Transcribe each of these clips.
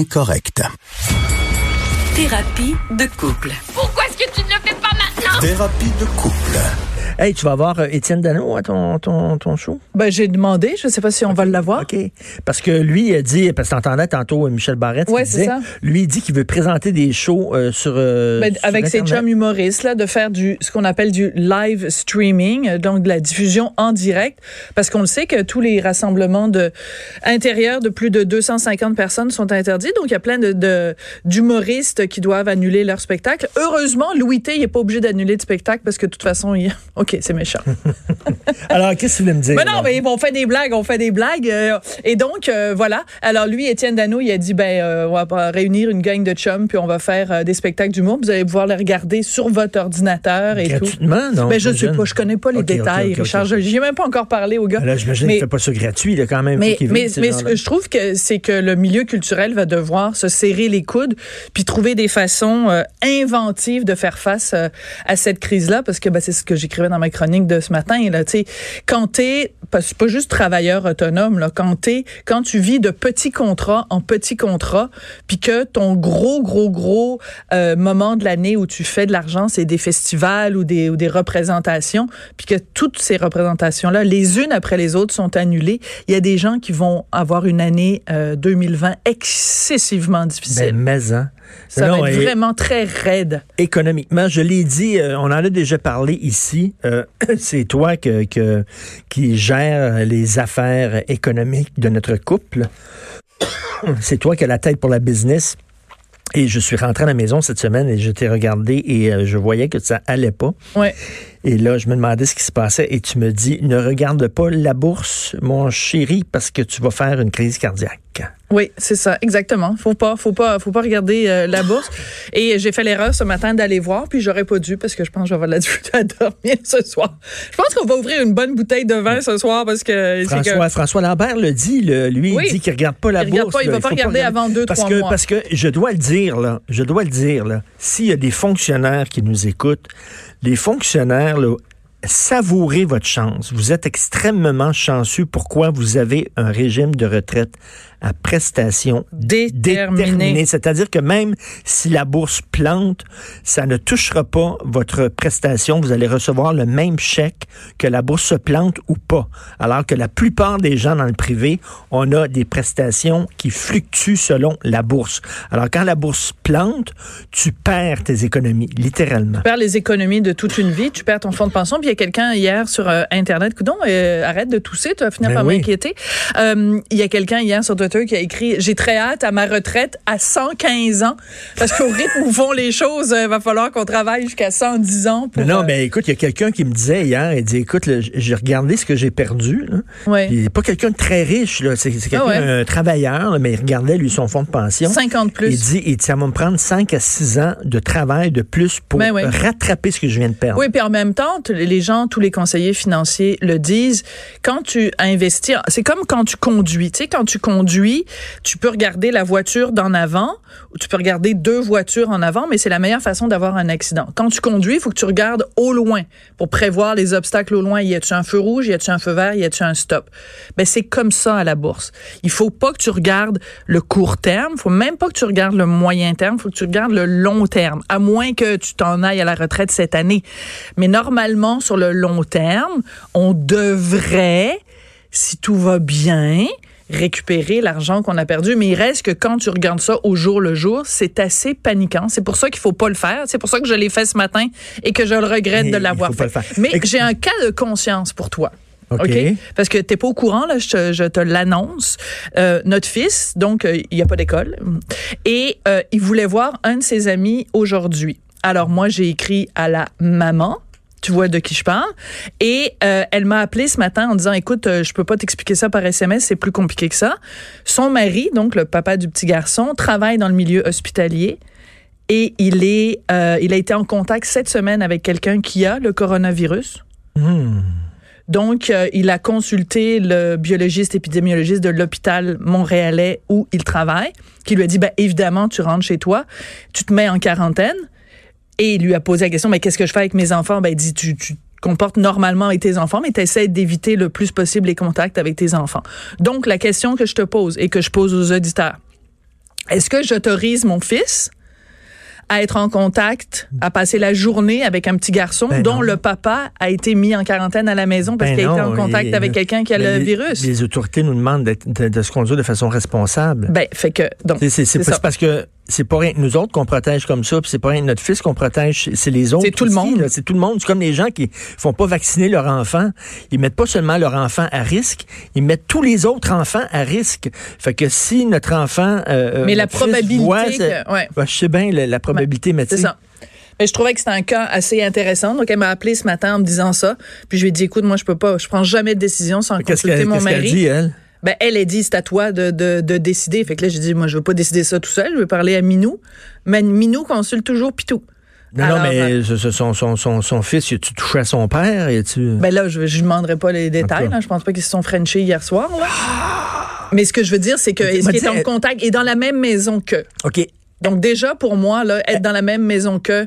Incorrect. Thérapie de couple. Pourquoi est-ce que tu ne le fais pas maintenant? Thérapie de couple. Hey, tu vas voir euh, Étienne Dano à ton, ton, ton show? Ben, j'ai demandé. Je ne sais pas si on va l'avoir. OK. Parce que lui, il dit, parce que t'entendais tantôt euh, Michel Barrette, Ouais, qui c'est disait, ça. lui, il dit qu'il veut présenter des shows euh, sur, euh, Ben, sur avec ses chums humoristes, là, de faire du, ce qu'on appelle du live streaming, donc de la diffusion en direct, parce qu'on le sait que tous les rassemblements de, intérieurs de plus de 250 personnes sont interdits, donc il y a plein de, de- d'humoristes qui doivent annuler leur spectacle. Heureusement, Louis T, il n'est pas obligé d'annuler de spectacle parce que de toute façon, il... OK, c'est méchant. Alors, qu'est-ce que tu voulais me dire? Mais non, là? mais on fait des blagues, on fait des blagues. euh, et donc, euh, voilà. Alors, lui, Étienne Dano, il a dit, ben, euh, on va réunir une gang de chums, puis on va faire des spectacles d'humour. Vous allez pouvoir les regarder sur votre ordinateur et tout. Gratuitement, non? Ben, je sais pas, je connais pas les détails, ok, ok. Richard. Je J'ai même pas encore parlé au gars. Là, j'imagine qu'il fait pas ça gratuit, il a quand même. mais, mais, ce que je trouve que c'est que le milieu culturel va devoir se serrer les coudes puis trouver des façons inventives de faire face à cette crise-là parce que ben, c'est ce que j'écrivais dans ma chronique de ce matin là, quand t'es pas, c'est pas juste travailleur autonome là, quand t'es quand tu vis de petits contrats en petits contrats puis que ton gros gros gros euh, moment de l'année où tu fais de l'argent c'est des festivals ou des ou des représentations puis que toutes ces représentations là les unes après les autres sont annulées il y a des gens qui vont avoir une année euh, 2020 excessivement difficile Ben, mais, hein. ça Non, va être vraiment très raide économiquement, je l'ai dit, euh, on en a déjà parlé ici. Euh, c'est toi qui gère les affaires économiques de notre couple. c'est toi qui as la tête pour la business. Et je suis rentré à la maison cette semaine et je t'ai regardé et euh, je voyais que ça allait pas. Et là, je me demandais ce qui se passait et tu me dis, ne regarde pas la bourse, mon chéri, parce que tu vas faire une crise cardiaque. Oui, c'est ça, exactement. Faut pas, faut pas, faut pas regarder euh, la bourse. Et j'ai fait l'erreur ce matin d'aller voir, puis j'aurais pas dû parce que je pense que je vais avoir de la difficulté à dormir ce soir. Je pense qu'on va ouvrir une bonne bouteille de vin ce soir parce que François, Lambert le dit, le- lui, Oui. il dit qu'il regarde pas la Il bourse. pas, il là. va pas regarder avant deux, parce trois que, mois. Parce que je dois le dire, là, je dois le dire, là, s'il y a des fonctionnaires qui nous écoutent, les fonctionnaires, savourez votre chance. Vous êtes extrêmement chanceux. Pourquoi vous avez un régime de retraite à prestation Déterminé. déterminée. C'est-à-dire que même si la bourse plante, ça ne touchera pas votre prestation. Vous allez recevoir le même chèque que la bourse se plante ou pas. Alors que la plupart des gens dans le privé, on a des prestations qui fluctuent selon la bourse. Alors quand la bourse plante, tu perds tes économies, littéralement. Tu perds les économies de toute une vie, tu perds ton fonds de pension. Puis il y a quelqu'un hier sur euh, Internet, coudon, euh, arrête de tousser, tu vas finir Ben par oui. m'inquiéter. Euh, Il y a quelqu'un hier sur Twitter qui a écrit J'ai très hâte à ma retraite à 115 ans. Parce qu'au rythme où vont les choses, il va falloir qu'on travaille jusqu'à 110 ans pour. Mais non, euh, ben écoute, il y a quelqu'un qui me disait hier, il dit, écoute, j'ai regardé ce que j'ai perdu. Là. ouais. Il n'est pas quelqu'un de très riche, là. C'est, quelqu'un, Ah ouais. un travailleur, là, mais il regardait, lui, son fonds de pension. 50 plus. Il dit, il dit, ça va me prendre 5 à 6 ans de travail de plus pour Ben rattraper ce que je viens de perdre. Oui, puis en même temps, les gens, tous les conseillers financiers le disent. Quand tu investis, c'est comme quand tu conduis. Tu sais, quand tu conduis, tu peux regarder la voiture d'en avant ou tu peux regarder deux voitures en avant, mais c'est la meilleure façon d'avoir un accident. Quand tu conduis, il faut que tu regardes au loin pour prévoir les obstacles au loin. Y a-tu un feu rouge? Y a-tu un feu vert? Y a-tu un stop? Ben, c'est comme ça à la bourse. Il faut pas que tu regardes le court terme. Faut même pas que tu regardes le moyen terme. Faut que tu regardes le long terme. À moins que tu t'en ailles à la retraite cette année. Mais normalement, sur le long terme, on devrait, si tout va bien, récupérer l'argent qu'on a perdu. Mais il reste que quand tu regardes ça au jour le jour, c'est assez paniquant. C'est pour ça qu'il faut pas le faire. C'est pour ça que je l'ai fait ce matin et que je le regrette de l'avoir fait. Mais j'ai un cas de conscience pour toi. OK. Parce que t'es pas au courant, là, je te, je te l'annonce. Euh, notre fils, donc, euh, il y a pas d'école. Et euh, il voulait voir un de ses amis aujourd'hui. Alors, moi, j'ai écrit à la maman Tu vois de qui je parle. Et euh, elle m'a appelé ce matin en disant, écoute, euh, je peux pas t'expliquer ça par SMS, c'est plus compliqué que ça. Son mari, donc le papa du petit garçon, travaille dans le milieu hospitalier. Et il est, euh, il a été en contact cette semaine avec quelqu'un qui a le coronavirus. Hmm. Donc, euh, il a consulté le biologiste épidémiologiste de l'hôpital montréalais où il travaille, qui lui a dit, ben, évidemment, tu rentres chez toi, tu te mets en quarantaine. Et il lui a posé la question, mais qu'est-ce que je fais avec mes enfants? Ben, il dit, tu, tu te comportes normalement avec tes enfants, mais tu essaies d'éviter le plus possible les contacts avec tes enfants. Donc, la question que je te pose et que je pose aux auditeurs, est-ce que j'autorise mon fils à être en contact, à passer la journée avec un petit garçon Ben dont non. le papa a été mis en quarantaine à la maison parce Ben qu'il a été en contact avec quelqu'un qui a le les- virus? Les autorités nous demandent de, de se conduire de façon responsable. Ben, fait que, donc, c'est parce que c'est pas rien que nous autres qu'on protège comme ça, puis c'est pas rien que notre fils qu'on protège, c'est- les autres. C'est tout le monde. C'est tout le monde. C'est comme les gens qui font pas vacciner leur enfant. Ils mettent pas seulement leur enfant à risque, ils mettent tous les autres enfants à risque. Fait que si notre enfant, euh, Mais la fils probabilité voit, que- c'est- ouais. Ben, je sais bien la, la probabilité, mais tu C'est ça. Mais je trouvais que c'était un cas assez intéressant. Donc, elle m'a appelé ce matin en me disant ça. Puis je lui ai dit, écoute, moi, je peux pas, je prends jamais de décision sans qu'est-ce consulter mon qu'est-ce qu'elle mari. dit elle? Ben, elle a dit, c'est à toi de, de, de décider. Fait que là, j'ai dit, moi, je veux pas décider ça tout seul. Je veux parler à Minou. Mais Minou consulte toujours Pitou. Non, Alors, non, mais euh, son, son, son, son fils, tu touché à son père? Et tu... Ben là, je, lui demanderai pas les détails. Là. Je pense pas qu'ils se sont frenchés hier soir. Là. Mais ce que je veux dire, c'est que est-ce qu'il est en contact et dans la même maison que. OK. Donc déjà, pour moi, là, être dans la même maison que,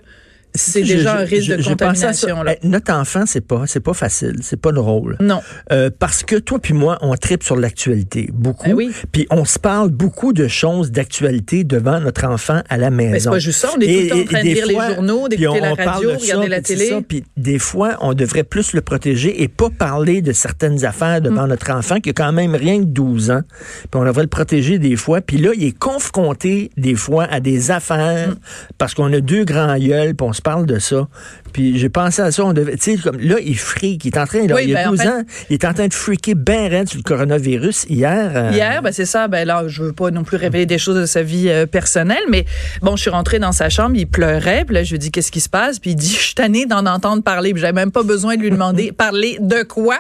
c'est déjà un risque je- de à ça. contamination. Là. Eh, Notre enfant, c'est pas, c'est pas facile, c'est pas drôle. Non. Euh, parce que toi puis moi, on tripe sur l'actualité beaucoup. Ben oui. Puis on se parle beaucoup de choses d'actualité devant notre enfant à la maison. Mais c'est pas juste ça. On est tout le temps en train de des lire les fois, journaux, puis d'écouter on- la radio, de ça, regarder la télé. ça, Puis des fois, on devrait plus le protéger et pas parler de certaines affaires Mm. devant notre enfant qui a quand même rien que 12 ans. Puis on devrait le protéger des fois. Puis là, il est confronté des fois à des affaires Mm. parce qu'on a deux grands gueules, puis on se parle de ça. Puis j'ai pensé à ça, on devait, tu sais, comme là, il freak, il est en train, là, Oui, il a ben, en 12 fait- ans, il est en train de freaker ben raide sur le coronavirus hier. euh, Hier, ben c'est ça. Ben là, je veux pas non plus révéler des choses de sa vie euh, personnelle, mais bon, je suis rentrée dans sa chambre, il pleurait, puis là, je lui ai dit qu'est-ce qui se passe, puis il dit je suis tanné d'en entendre parler, puis j'avais même pas besoin de lui demander parler de quoi?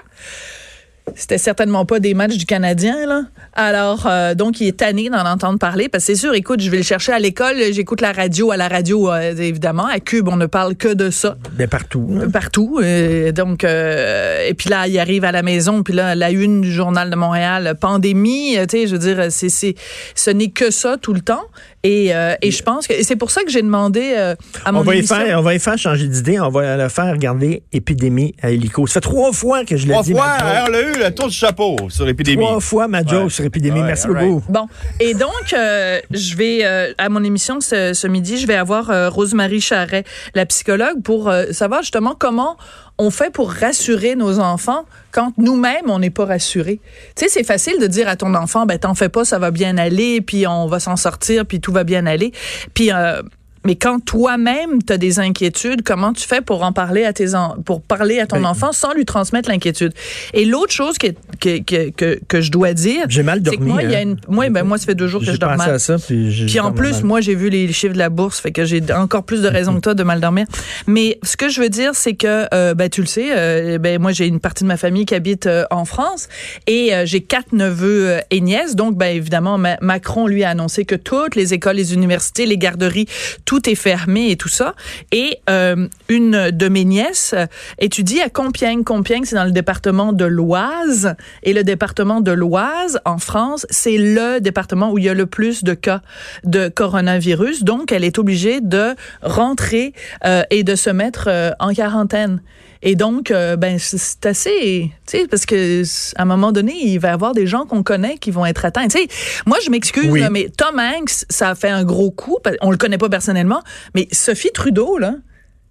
C'était certainement pas des matchs du Canadien, là. Alors, euh, donc, il est tanné d'en entendre parler. Parce que c'est sûr, écoute, je vais le chercher à l'école, j'écoute la radio. À la radio, euh, évidemment. À Cube, on ne parle que de ça partout. là. partout. Euh, donc, euh, et puis là, il arrive à la maison, puis là, la une du journal de Montréal, pandémie, tu sais, je veux dire, c'est, c'est, ce n'est que ça tout le temps. Et, euh, et je pense que et c'est pour ça que j'ai demandé euh, à mon On va, y émission- faire, on va y faire changer d'idée. On va le faire regarder épidémie à hélico. Ça fait trois fois que je l'ai Trois dit. fois, ma joke. hein, on l'a eu, le tour du chapeau sur l'épidémie. Trois fois ma joke Ouais. sur épidémie. Ouais, Merci right. beaucoup. Bon, et donc, euh, je vais, euh, à mon émission ce, ce midi, je vais avoir euh, Rosemary Charret, la psychologue, pour euh, savoir justement comment on fait pour rassurer nos enfants quand nous-mêmes, on n'est pas rassurés. Tu sais, c'est facile de dire à ton enfant, ben t'en fais pas, ça va bien aller, puis on va s'en sortir, puis tout va bien aller. Puis... Euh, mais quand toi-même tu as des inquiétudes, comment tu fais pour en parler à tes en- pour parler à ton Ben- enfant sans lui transmettre l'inquiétude? Et l'autre chose que que, que que que je dois dire, J'ai mal que dormi. moi, il y a hein. une, moi, ben, moi, ça fait deux jours que je dors mal. à ça. Puis, j'ai Puis en plus, mal. moi, j'ai vu les chiffres de la bourse, fait que j'ai encore plus de raisons que toi de mal dormir. Mais ce que je veux dire, c'est que, euh, ben, tu le sais, euh, ben, moi, j'ai une partie de ma famille qui habite euh, en France et j'ai quatre neveux et nièces. Donc, ben, évidemment, Ma- Macron, lui, a annoncé que toutes les écoles, les universités, les garderies, tout est fermé et tout ça. Et euh, une de mes nièces euh, étudie à Compiègne. Compiègne, c'est dans le département de l'Oise. Et le département de l'Oise, en France, c'est le département où il y a le plus de cas de coronavirus. Donc, elle est obligée de rentrer euh, et de se mettre euh, en quarantaine. Et donc, euh, ben, c'est- assez, tu sais, parce que à un moment donné, il va y avoir des gens qu'on connaît qui vont être atteints. Tu sais, moi, je m'excuse, Oui. mais Tom Hanks, ça a fait un gros coup. On le connaît pas personnellement, mais Sophie Trudeau, là,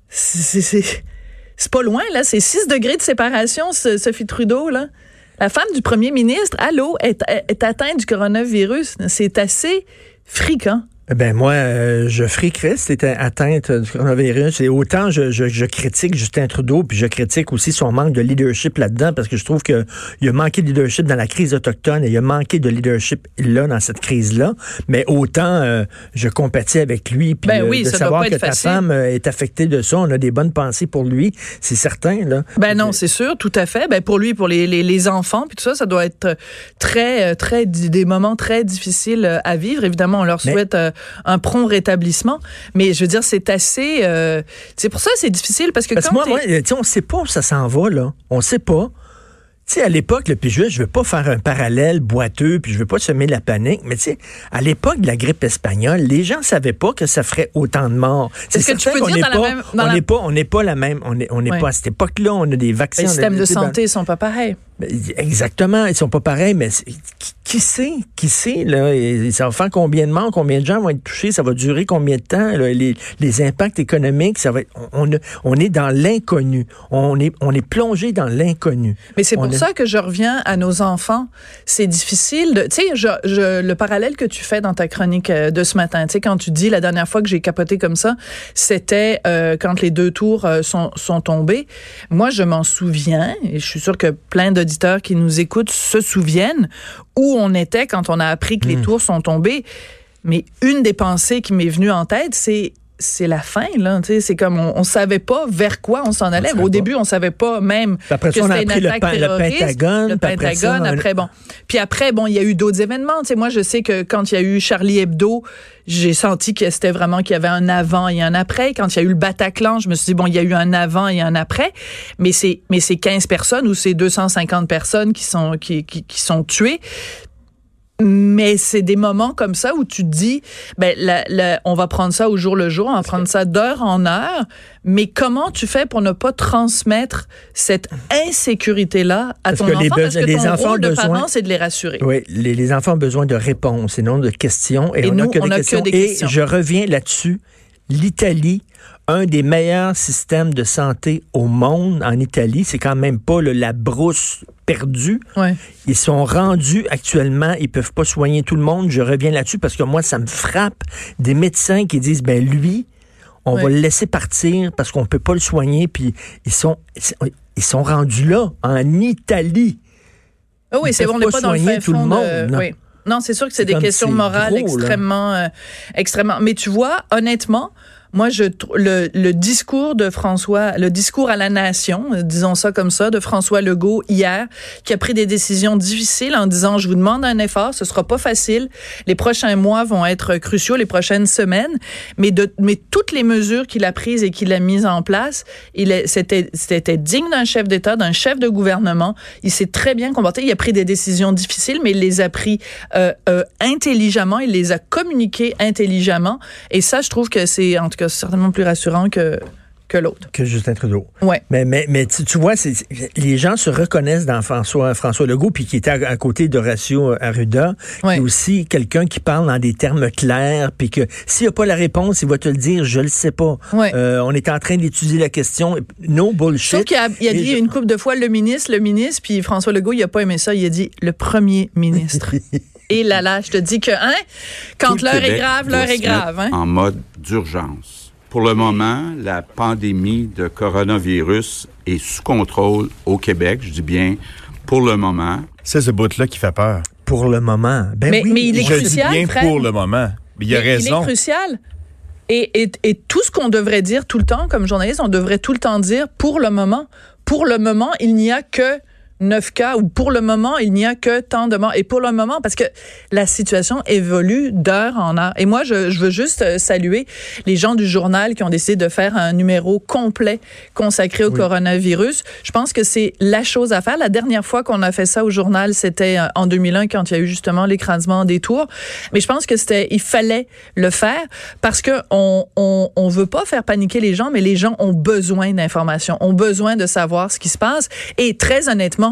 c'est pas loin, là. C'est 6 degrés de séparation, ce- Sophie Trudeau, là. La femme du premier ministre, allô, est, est atteinte du coronavirus. C'est assez fréquent. Ben moi, euh, Geoffrey Christ était atteinte du coronavirus et autant je, je, je, critique Justin Trudeau, puis je critique aussi son manque de leadership là-dedans parce que je trouve que il a manqué de leadership dans la crise autochtone et il a manqué de leadership là dans cette crise-là. Mais autant euh, je compatis avec lui, puis ben oui, euh, de savoir que ta femme euh, est affectée de ça, on a des bonnes pensées pour lui, c'est certain là. Ben non, c'est sûr, tout à fait. Ben pour lui, pour les, les, les enfants, puis tout ça, ça doit être très très des moments très difficiles à vivre. Évidemment, on leur souhaite Mais, un prompt rétablissement. Mais je veux dire, c'est assez. Euh, c'est pour ça c'est difficile parce que parce quand moi, moi on sait pas où ça s'en va là. On sait pas. Tu sais, à l'époque, puis je, je veux pas faire un parallèle boiteux, puis je veux pas semer la panique, mais tu sais, à l'époque de la grippe espagnole, les gens savaient pas que ça ferait autant de morts. C'est ce que tu peux dire dans pas, la même... on n'est la... pas, on n'est pas la même, on n'est on ouais. pas à cette époque-là, on a des vaccins. Les systèmes de santé dans... sont pas pareils. Exactement, ils sont pas pareils, mais qui, qui sait, qui sait là, et ça va faire combien de morts, combien de gens vont être touchés, ça va durer combien de temps, là, les, les, impacts économiques, ça va être, on, on est dans l'inconnu, on est, on est plongé dans l'inconnu. Mais c'est pour ça que je reviens à nos enfants. C'est difficile de, tu sais, je, je, le parallèle que tu fais dans ta chronique de ce matin, tu sais, quand tu dis la dernière fois que j'ai capoté comme ça, c'était euh, quand les deux tours euh, sont, sont tombés. Moi, je m'en souviens, et je suis sûre que plein de qui nous écoutent se souviennent où on était quand on a appris que mmh. les tours sont tombés. Mais une des pensées qui m'est venue en tête, c'est c'est la fin là c'est comme on, on savait pas vers quoi on s'en allait. Au pas. début on savait pas même après que ça, on a c'était une attaque le, pa le Pentagone le Pentagone après, ça, après, bon. Puis après bon il y a eu d'autres événements moi je sais que quand il y a eu Charlie Hebdo j'ai senti que c'était vraiment qu'il y avait un avant et un après. Quand il y a eu le Bataclan je me suis dit bon il y a eu un avant et un après. Mais c'est mais c'est 15 personnes ou c'est 250 personnes qui sont qui, qui, qui sont tuées mais c'est des moments comme ça où tu te dis, ben, la, la, on va prendre ça au jour le jour, on va prendre ça d'heure en heure. Mais comment tu fais pour ne pas transmettre cette insécurité-là à parce ton que enfant? Les parce que les ton enfants rôle de besoin, parent, c'est de les rassurer. Oui, les, les, enfants ont besoin de réponses et non de questions. Et, et on nous, a que on des a questions. que des et questions. je reviens là-dessus. L'Italie un des meilleurs systèmes de santé au monde en Italie. C'est quand même pas le, la brousse perdue. Ouais. Ils sont rendus actuellement, ils peuvent pas soigner tout le monde. Je reviens là-dessus parce que moi, ça me frappe des médecins qui disent, ben lui, on Ouais. va le laisser partir parce qu'on peut pas le soigner. Puis ils sont, ils sont rendus là, en Italie. Oh oui, c'est peuvent on n'est pas dans le fin tout le monde, de... non. Oui. Non, c'est sûr que c'est des questions morales gros, extrêmement, euh, extrêmement. Mais tu vois, honnêtement, moi, je le, le discours de François, le discours à la nation, disons ça comme ça, de François Legault hier, qui a pris des décisions difficiles en disant je vous demande un effort, ce sera pas facile, les prochains mois vont être cruciaux, les prochaines semaines, mais de mais toutes les mesures qu'il a prises et qu'il a mises en place, il c'était c'était digne d'un chef d'État, d'un chef de gouvernement. Il s'est très bien comporté. Il a pris des décisions difficiles, mais il les a pris euh, euh, intelligemment. Il les a communiquées intelligemment. Et ça, je trouve que c'est en tout cas certainement plus rassurant que que l'autre. Que Justin Trudeau. Ouais. Mais, mais, mais tu, tu vois, c'est, les gens se reconnaissent dans François, François Legault, puis qui était à, à côté d'Horacio Arruda, Ouais. qui est aussi quelqu'un qui parle dans des termes clairs, puis que s'il n'a pas la réponse, il va te le dire, je le sais pas. Ouais. Euh, on est en train d'étudier la question. No bullshit. Sauf qu'il a, il a dit je- une couple de fois le ministre, le ministre, puis François Legault, il a pas aimé ça. Il a dit le premier ministre. Et là, là, je te dis que, hein, quand l'heure est grave, l'heure est grave, hein. En mode d'urgence. Pour le moment, la pandémie de coronavirus est sous contrôle au Québec. Je dis bien pour le moment. C'est ce bout-là qui fait peur. Pour le moment. Ben Mais- oui. mais il est Je dis crucial, bien Fred. pour le moment. Mais il a Mais raison. Il est crucial. Et, et, et tout ce qu'on devrait dire tout le temps, comme journaliste, on devrait tout le temps dire pour le moment. Pour le moment, il n'y a que 9 cas ou pour le moment, il n'y a que tant de morts. Et pour le moment, parce que la situation évolue d'heure en heure. Et moi, je, je veux juste euh, saluer les gens du journal qui ont décidé de faire un numéro complet consacré au coronavirus. Je pense que c'est la chose à faire. La dernière fois qu'on a fait ça au journal, c'était euh, en 2001 quand il y a eu justement l'écrasement des tours. Mais je pense que c'était, il fallait le faire parce que on, on, on veut pas faire paniquer les gens, mais les gens ont besoin d'informations, ont besoin de savoir ce qui se passe. Et très honnêtement,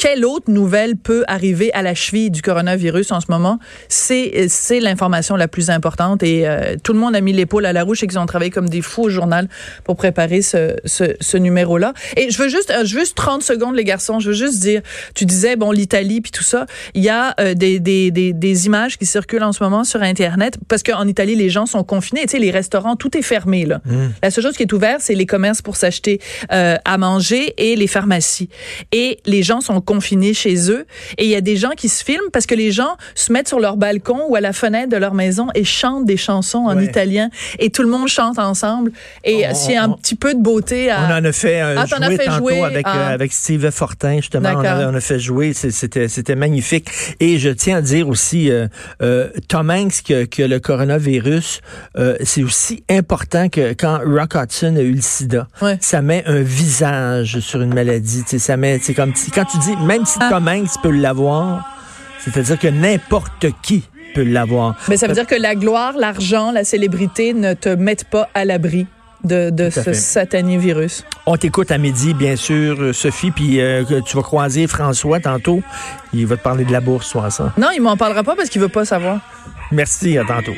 quelle autre nouvelle peut arriver à la cheville du coronavirus en ce moment? C'est, c'est l'information la plus importante et euh, tout le monde a mis l'épaule à la roue et qu'ils ont travaillé comme des fous au journal pour préparer ce, ce, ce numéro-là. Et je veux juste, euh, je veux juste 30 secondes, les garçons. Je veux juste dire, tu disais, bon, l'Italie puis tout ça. Il y a euh, des, des, des, des images qui circulent en ce moment sur Internet parce qu'en Italie, les gens sont confinés. Tu sais, les restaurants, tout est fermé, là. La seule chose qui est ouverte, c'est les commerces pour s'acheter euh, à manger et les pharmacies. Et les gens sont confinés chez eux. Et il y a des gens qui se filment parce que les gens se mettent sur leur balcon ou à la fenêtre de leur maison et chantent des chansons en Ouais. italien. Et tout le monde chante ensemble. Et On- s'il y a un on- petit peu de beauté à... On en a fait un Ah, jouer fait tantôt jouer, avec, euh, avec Steve Fortin, justement. On a, on a fait jouer. C'est- C'était, magnifique. Et je tiens à dire aussi, euh, euh, Tom Hanks, que, que le coronavirus, euh, c'est aussi important que quand Rock Hudson a eu le sida. Ouais. Ça met un visage sur une maladie. Tu sais, ça met, c'est comme quand tu dis, même si. Tom Hanks peut l'avoir, c'est-à-dire que n'importe qui peut l'avoir. Mais ça veut dire que la gloire, l'argent, la célébrité ne te mettent pas à l'abri de, ce fait. satané virus. On t'écoute à midi, bien sûr, euh, Sophie, puis euh, que tu vas croiser François tantôt. Il va te parler de la bourse, soit ça. Non, il m'en parlera pas parce qu'il veut pas savoir. Merci, à tantôt.